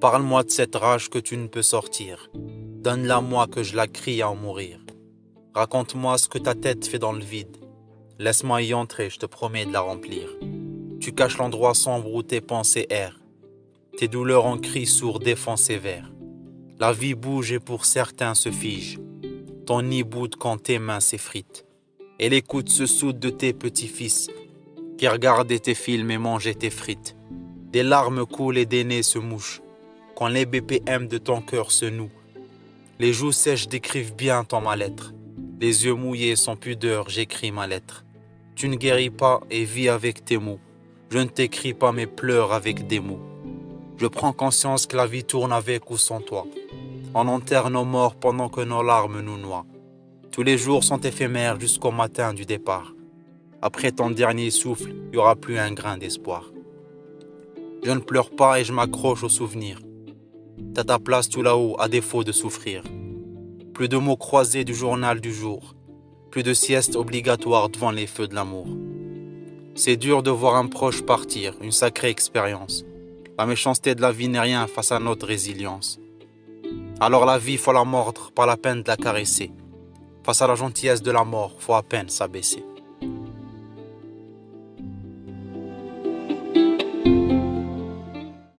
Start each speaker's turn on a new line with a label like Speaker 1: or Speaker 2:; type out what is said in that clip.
Speaker 1: Parle-moi de cette rage que tu ne peux sortir. Donne-la moi que je la crie à en mourir. Raconte-moi ce que ta tête fait dans le vide. Laisse-moi y entrer, je te promets de la remplir. Tu caches l'endroit sombre où tes pensées errent. Tes douleurs en cris sourds défend sévères. La vie bouge et pour certains se fige. Ton nid boude quand tes mains s'effritent. Et l'écoute se soude de tes petits-fils qui regardaient tes films et mangeaient tes frites. Des larmes coulent et des nez se mouchent les BPM de ton cœur se nouent. Les joues sèches décrivent bien ton mal-être. Les yeux mouillés sans pudeur, j'écris ma lettre. Tu ne guéris pas et vis avec tes mots. Je ne t'écris pas mes pleurs avec des mots. Je prends conscience que la vie tourne avec ou sans toi. On enterre nos morts pendant que nos larmes nous noient. Tous les jours sont éphémères jusqu'au matin du départ. Après ton dernier souffle, il n'y aura plus un grain d'espoir. Je ne pleure pas et je m'accroche aux souvenirs. T'as ta place tout là-haut, à défaut de souffrir. Plus de mots croisés du journal du jour. Plus de sieste obligatoire devant les feux de l'amour. C'est dur de voir un proche partir, une sacrée expérience. La méchanceté de la vie n'est rien face à notre résilience. Alors la vie, faut la mordre, pas la peine de la caresser. Face à la gentillesse de la mort, faut à peine s'abaisser.